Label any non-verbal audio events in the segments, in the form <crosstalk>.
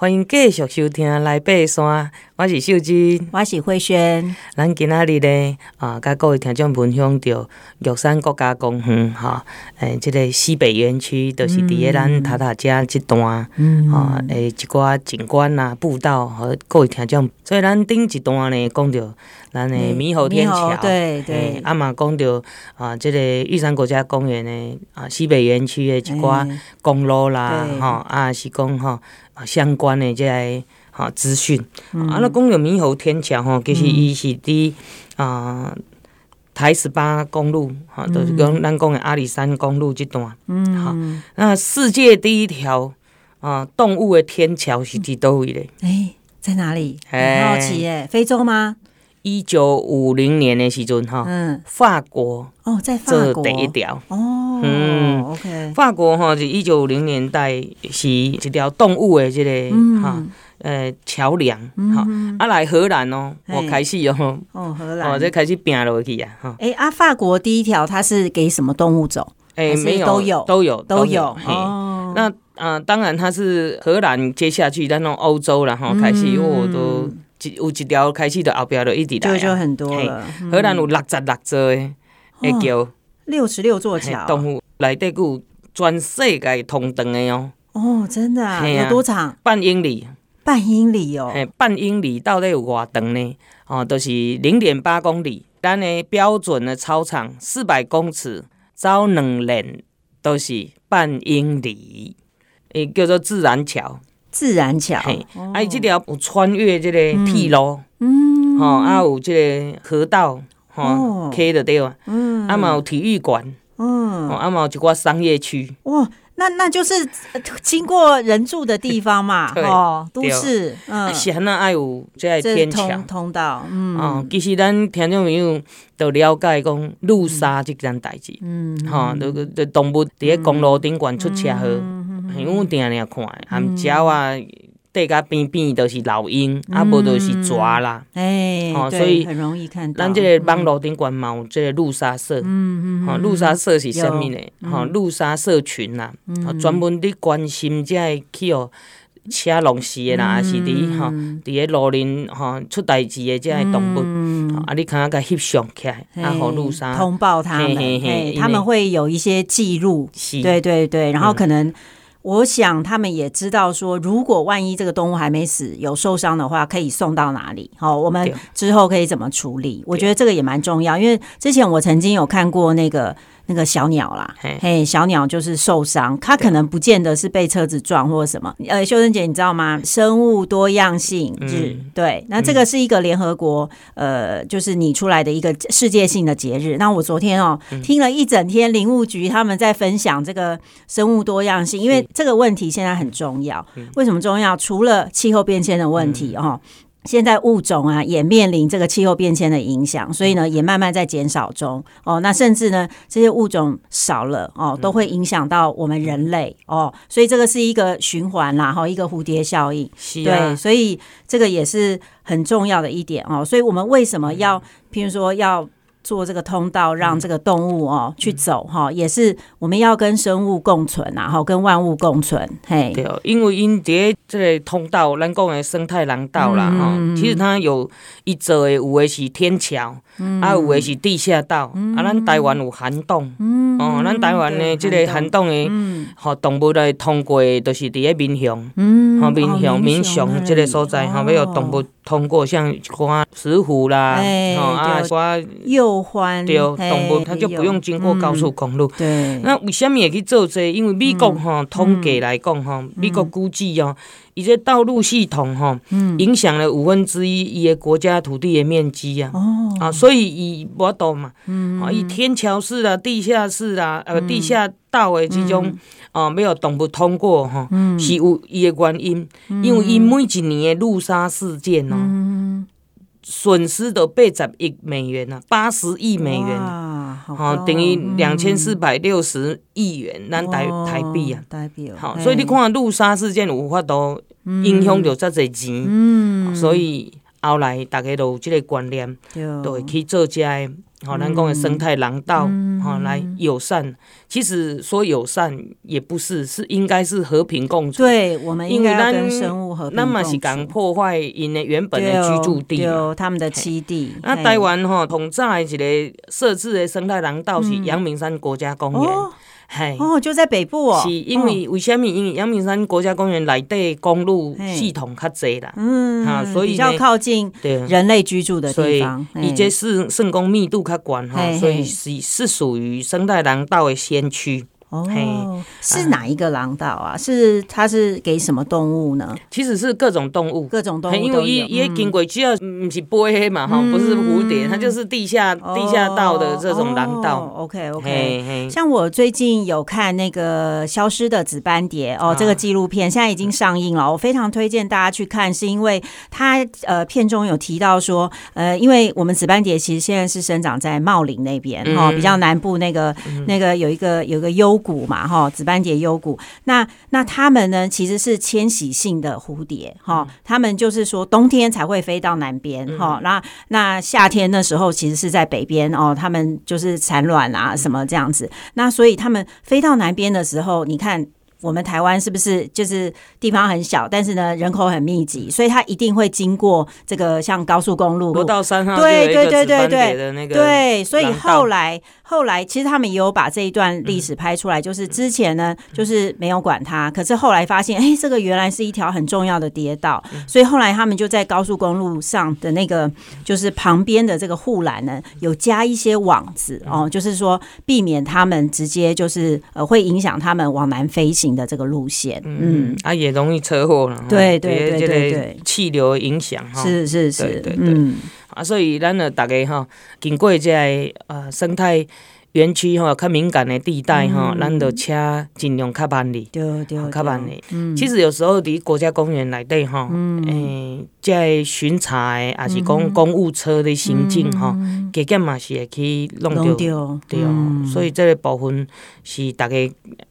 欢迎继续收听《来爬山》，我是秀芝，我是慧萱。咱今仔日呢，啊，甲各位听众分享着玉山国家公园，哈，诶，这个西北园区，就是伫咧咱塔塔加这段，嗯，啊，诶，一寡景观啊，步道和各位听众。所以咱顶一段呢，讲着咱诶猕猴天桥，对对，啊嘛讲着啊，这个玉山国家公园呢，啊，西北园区诶一寡公路啦，哈，啊是讲哈。相关的这个哈资讯，啊，那公有猕猴天桥吼，其实伊是伫啊台十八公路哈，都是讲咱讲的阿里山公路这段，嗯，好，那世界第一条啊动物的天桥是伫倒位咧？哎，在哪里？很好奇耶，非洲吗？一九五零年的时阵哈，嗯，法国哦，在法国第一条哦，嗯，OK，法国哈是一九五零年代是一条动物的这个哈呃桥梁哈，啊来荷兰哦，我开始哦，哦荷兰哦，这开始拼落去啊哈，哎啊，法国第一条它是给什么动物走？哎，没有都有都有都有哦，那啊当然它是荷兰接下去在那种欧洲了哈开始我都。一有一条开始，的后边就一直来，就就很多了。荷兰有六十六座的桥，六十六座桥，动物内底有全世界通长的哦。哦，真的啊？有多长？半英里。半英里哦。半英里到底有偌长呢？哦，都是零点八公里。咱的标准的操场四百公尺，走两轮都是半英里，诶，叫做自然桥。自然桥，啊，伊这条有穿越这个铁路，嗯，吼，啊，有这个河道，吼，开的对啊，嗯，啊嘛有体育馆，嗯，啊嘛有一寡商业区，哇，那那就是经过人住的地方嘛，<laughs> 哦，都市，嗯，是安那爱有这个天桥。通道，嗯，哦，其实咱听众朋友都了解讲路杀这件代志，嗯，哈，那个的动物伫咧公路顶管出车祸。因为我定定看，含鸟啊，地甲边边都是老鹰，啊，无都是蛇啦。哎，哦，所以很容易看到。咱这个网络顶管嘛，有这个路沙社，嗯嗯，哈，路沙社是啥物呢？哈，路沙社群呐，专门伫关心这个去哦，车弄死的啦，还是伫哈，伫个路林哈出代志的这个动物，啊，你看下个翕相起来，啊，好路沙通报他们，他们会有一些记录，对对对，然后可能。我想他们也知道说，如果万一这个动物还没死，有受伤的话，可以送到哪里？好，我们之后可以怎么处理？我觉得这个也蛮重要，因为之前我曾经有看过那个。那个小鸟啦，嘿，小鸟就是受伤，它可能不见得是被车子撞或者什么。呃，秀珍姐，你知道吗？生物多样性日，嗯、对，那这个是一个联合国，呃，就是拟出来的一个世界性的节日。那我昨天哦，嗯、听了一整天林务局他们在分享这个生物多样性，因为这个问题现在很重要。为什么重要？除了气候变迁的问题，哦。现在物种啊也面临这个气候变迁的影响，所以呢也慢慢在减少中哦。那甚至呢这些物种少了哦，都会影响到我们人类哦。所以这个是一个循环啦，哈，一个蝴蝶效应。是啊。对，所以这个也是很重要的一点哦。所以我们为什么要，譬如说要。做这个通道，让这个动物哦去走哈，也是我们要跟生物共存啊，哈，跟万物共存。嘿，对，因为因在这个通道，咱讲的生态廊道啦，吼，其实它有一座的，有的是天桥，啊，有的是地下道，啊，咱台湾有涵洞，哦，咱台湾的这个涵洞的，吼，动物来通过，就是伫咧民雄，吼，民雄民雄这个所在，哈，要有动物通过，像一寡石虎啦，哈，啊，寡幼。对，动物它就不用经过高速公路。对，那为什么会去做这？因为美国吼统计来讲吼，美国估计哦，伊这道路系统哈，影响了五分之一伊个国家土地的面积啊。哦，啊，所以伊无多嘛，啊，伊天桥式啊、地下室啊、呃，地下道的这种啊，没有动物通过哈，是有伊个原因，因为伊每一年的路杀事件哦。损失的八十亿美元啊，八十亿美元，好，等于两千四百六十亿元，咱台台币啊，台币好，所以你看陆沙事件有法度影响着遮侪钱，嗯，所以后来大家都有这个观念，都会去做这个。吼，咱讲的生态廊道，吼、嗯、来友善。其实说友善也不是，是应该是和平共处。对，我们应该跟生物和平共处。那么是讲破坏因的原本的居住地，他们的栖地。那台湾哈，同在一个设置的生态廊道是阳明山国家公园。哦，就在北部哦。是因为为什么？因为阳明山国家公园内底公路系统较侪啦，嗯，哈，所以比较靠近人类居住的地方，以及是圣公密度较广哈，所以是是属于生态廊道的先驱。哦，是哪一个廊道啊？是它是给什么动物呢？其实是各种动物，各种动物，因为也也经过，只要不是飞嘛哈，不是蝴蝶，它就是地下地下道的这种廊道。OK OK，像我最近有看那个消失的紫斑蝶哦，这个纪录片现在已经上映了，我非常推荐大家去看，是因为它呃片中有提到说呃，因为我们紫斑蝶其实现在是生长在茂林那边哦，比较南部那个那个有一个有一个幽谷嘛，哈，紫斑蝶幽谷，那那它们呢，其实是迁徙性的蝴蝶，哈，它们就是说冬天才会飞到南边，哈，那那夏天的时候其实是在北边哦，它们就是产卵啊什么这样子，那所以它们飞到南边的时候，你看。我们台湾是不是就是地方很小，但是呢人口很密集，所以它一定会经过这个像高速公路。国道三号对对对对对对，所以后来后来其实他们也有把这一段历史拍出来，就是之前呢就是没有管它，可是后来发现哎，这个原来是一条很重要的跌道，所以后来他们就在高速公路上的那个就是旁边的这个护栏呢，有加一些网子哦，就是说避免他们直接就是呃会影响他们往南飞行。的这个路线，嗯，啊，也容易车祸了，对对对对对，气流影响哈，是是是，对对对，啊，所以咱呢，大家哈，经过这呃生态。园区吼较敏感的地带吼，咱就车尽量较慢哩，对对，较慢哩。其实有时候伫国家公园内底吼，诶，在巡查的，也是讲公务车的行进吼，加减嘛是会去弄着，对哦。所以这个部分是大家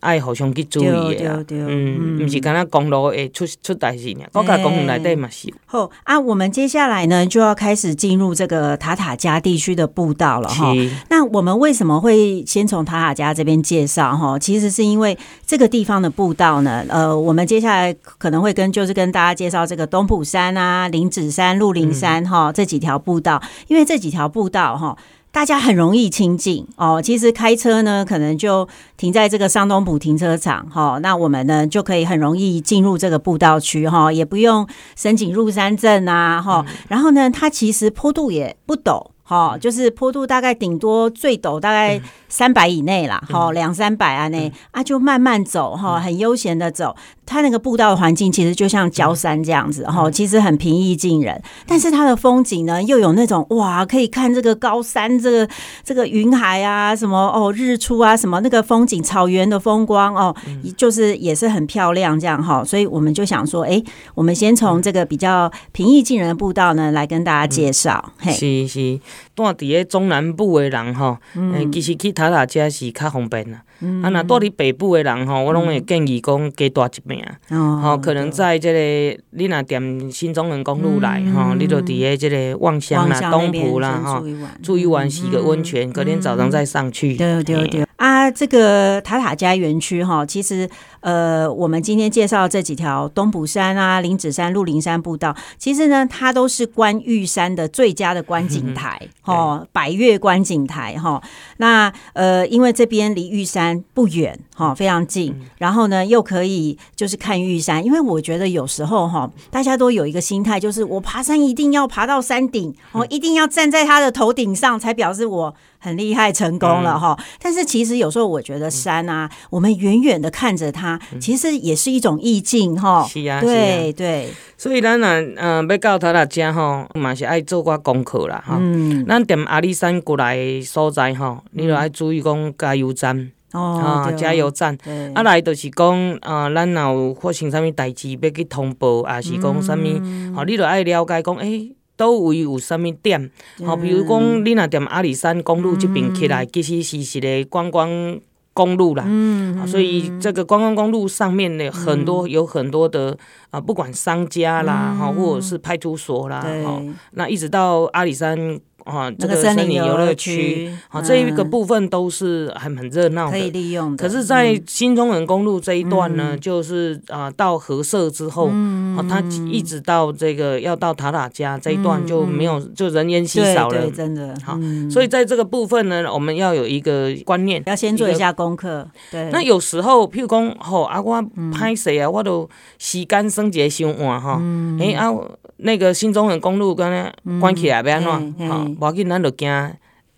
爱互相去注意的，嗯，毋是干那公路会出出代志呢，国家公园内底嘛是。好啊，我们接下来呢就要开始进入这个塔塔加地区的步道了哈。那我们为什么会先从塔塔家这边介绍哈，其实是因为这个地方的步道呢，呃，我们接下来可能会跟就是跟大家介绍这个东埔山啊、林子山、鹿林山哈这几条步道，因为这几条步道哈，大家很容易亲近哦。其实开车呢，可能就停在这个上东埔停车场哈，那我们呢就可以很容易进入这个步道区哈，也不用申请入山证啊哈。然后呢，它其实坡度也不陡。好，就是坡度大概顶多最陡大概三百以内啦，好两三百啊内啊就慢慢走哈，很悠闲的走。它那个步道的环境其实就像焦山这样子哈，其实很平易近人。但是它的风景呢，又有那种哇，可以看这个高山，这个这个云海啊，什么哦日出啊，什么那个风景，草原的风光哦，就是也是很漂亮这样哈。所以我们就想说，哎，我们先从这个比较平易近人的步道呢来跟大家介绍。嘿，是是。住伫个中南部的人吼，诶，其实去塔塔加是较方便啦。啊，若住伫北部的人吼，我拢会建议讲加住一边啊。吼，可能在这个你若踮新中仑公路来吼，你就伫个即个望乡啦、东埔啦吼，住一晚洗个温泉，隔天早上再上去。对对对。啊，这个塔塔加园区哈，其实呃，我们今天介绍这几条东埔山啊、林子山、鹿林山步道，其实呢，它都是观玉山的最佳的观景台 <laughs> 哦，百岳观景台哈。那呃，因为这边离玉山不远哈，非常近，然后呢，又可以就是看玉山。因为我觉得有时候哈，大家都有一个心态，就是我爬山一定要爬到山顶，我一定要站在它的头顶上，才表示我。很厉害，成功了哈！但是其实有时候我觉得山啊，我们远远的看着它，其实也是一种意境哈。是啊，对对。所以咱啊，嗯，要到他那家吼，嘛是爱做寡功课啦哈。嗯。咱踮阿里山过来所在吼，你就爱注意讲加油站哦，加油站。啊来就是讲啊，咱若有发生啥物代志要去通报，啊是讲啥物，吼，你著爱了解讲诶。都位有啥物点？好，比如讲，你若踮阿里山公路这边起来，其实是一个观光公路啦，嗯，所以这个观光公路上面呢，很多有很多的啊，不管商家啦，哈，或者是派出所啦，哈，那一直到阿里山。啊，这个森林游乐区，啊，这一个部分都是很很热闹的，可以利用的。可是，在新中横公路这一段呢，就是啊，到河社之后，啊，它一直到这个要到塔塔家这一段就没有，就人烟稀少了，真的。好，所以在这个部分呢，我们要有一个观念，要先做一下功课。对。那有时候，譬如讲，吼，啊，我拍谁啊，我都时间算一个伤晚哈，哎啊。那个新中横公路刚刚关起来，要安怎？哈，无要紧，咱就行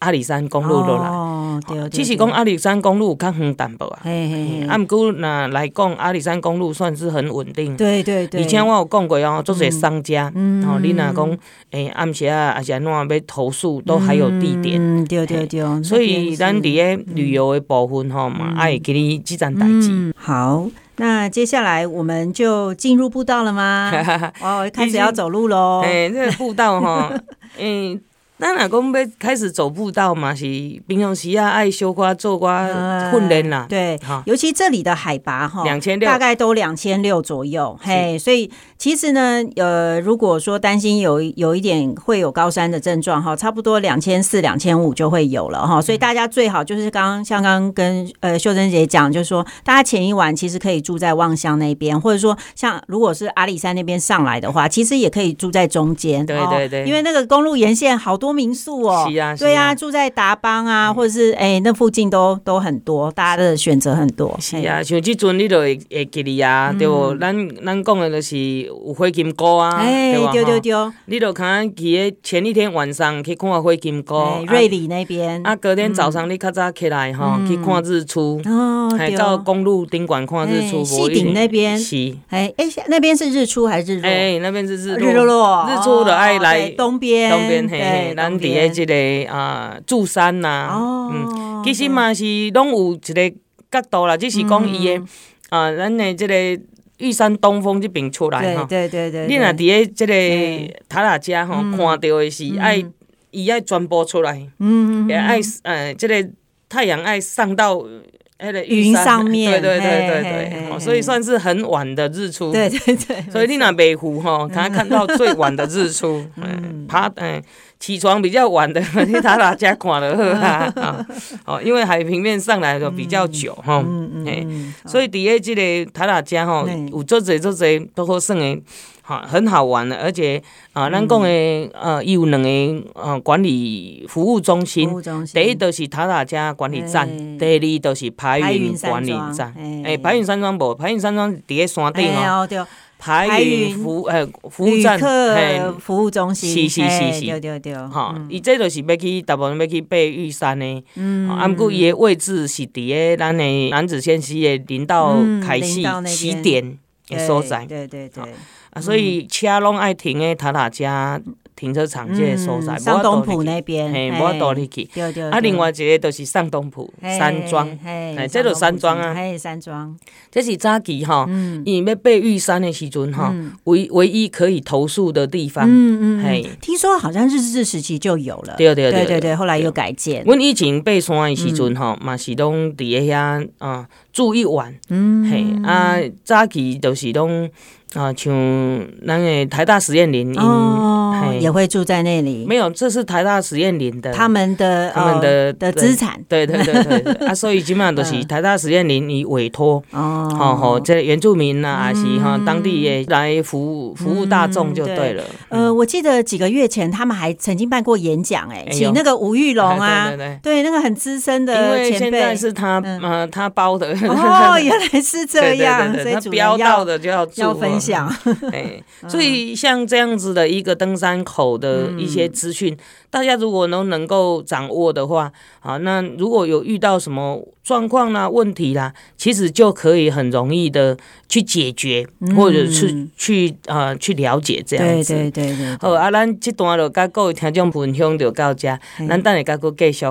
阿里山公路落来。哦，对。其实讲阿里山公路较远淡薄啊。嘿嘿。啊，毋过若来讲，阿里山公路算是很稳定。对对对。而且我有讲过哦，做些商家，嗯，吼，你若讲，诶，暗时啊，还是安怎要投诉，都还有地点。嗯，对对对。所以咱伫咧旅游的部分吼嘛，爱给你几盏代志。好。那接下来我们就进入步道了吗？<laughs> 哦，开始要走路喽。<laughs> 哎，这个步道哈，嗯。<laughs> 咱若讲要开始走步道嘛，是平常时啊爱修瓜做瓜训练啦。对，尤其这里的海拔哈，两千六，大概都两千六左右。嘿，所以其实呢，呃，如果说担心有有一点会有高山的症状哈，差不多两千四、两千五就会有了哈。所以大家最好就是刚刚像刚刚跟呃秀珍姐讲，就是说大家前一晚其实可以住在望乡那边，或者说像如果是阿里山那边上来的话，其实也可以住在中间。对对对，因为那个公路沿线好多。民宿哦，是啊，对啊，住在达邦啊，或者是哎，那附近都都很多，大家的选择很多。是啊，像这阵你都会会记哩啊，对不？咱咱讲的就是有灰金菇啊，对对对，你都看去前一天晚上去看灰金沟，瑞里那边。啊，隔天早上你较早起来哈，去看日出，哦还到公路宾馆看日出。西顶那边是，哎哎，那边是日出还是日落？哎，那边是日日落落，日出的爱来东边，东边嘿。咱伫诶即个啊，柱山呐，嗯，其实嘛是拢有一个角度啦，只是讲伊诶啊，咱诶即个玉山东峰这边出来哈，对对对，你若伫咧即个塔塔遮吼看到的是爱，伊爱传播出来，嗯，也爱呃，即个太阳爱上到。迄个云上面，对对对对对，所以算是很晚的日出。对对对，所以你若北湖哈，才 <laughs> 看到最晚的日出。<laughs> 嗯，爬嗯，起床比较晚的，<laughs> 去塔塔加看了呵啊，哦，因为海平面上来的比较久哈，嗯嗯，所以底下这个塔塔加吼，有做侪做侪都好耍的。很好玩的，而且啊，咱讲的呃，有两个呃管理服务中心，第一就是塔塔加管理站，第二就是排云管理站。哎，排云山庄无，排云山庄伫个山顶哦。排云服呃服务站，哎，服务中心，是是是是，对对对。哈，伊这就是要去，大部分要去爬玉山的。嗯。啊，毋过伊的位置是伫个咱的楠梓县西的林道开始起点的所在。对对对。啊，所以车拢爱停诶，塔塔加停车场这个所在，上东埔那边，嘿，无法度入去。啊，另外一个就是上东埔山庄，哎，这就山庄啊，嘿，山庄，这是早期哈，因为要爬玉山的时阵哈，唯唯一可以投诉的地方。嗯嗯，嘿，听说好像日治时期就有了，对对对对对，后来又改建。阮以前爬山的时阵哈，嘛是拢伫个遐啊住一晚，嗯，嘿，啊，早期就是拢。啊，像咱个台大实验林，哦，也会住在那里。没有，这是台大实验林的，他们的他们的的资产。对对对对，<laughs> 啊，所以基本上都是台大实验林以委托，哦，好，这原住民呐，还是哈当地也来服务服务大众就对了。呃，我记得几个月前他们还曾经办过演讲，哎，请那个吴玉龙啊，<laughs> 对对对，那个很资深的前辈，因为现在是他呃他包的。哦，<laughs> 原来是这样，所以主要到的就要要分。享，哎，所以像这样子的一个登山口的一些资讯，嗯、大家如果能能够掌握的话，啊，那如果有遇到什么状况啦、问题啦，其实就可以很容易的去解决，嗯、或者是去啊、呃、去了解这样子。对对对。好，啊，咱这段就甲各位听众分享就到这，咱等下甲佫继续。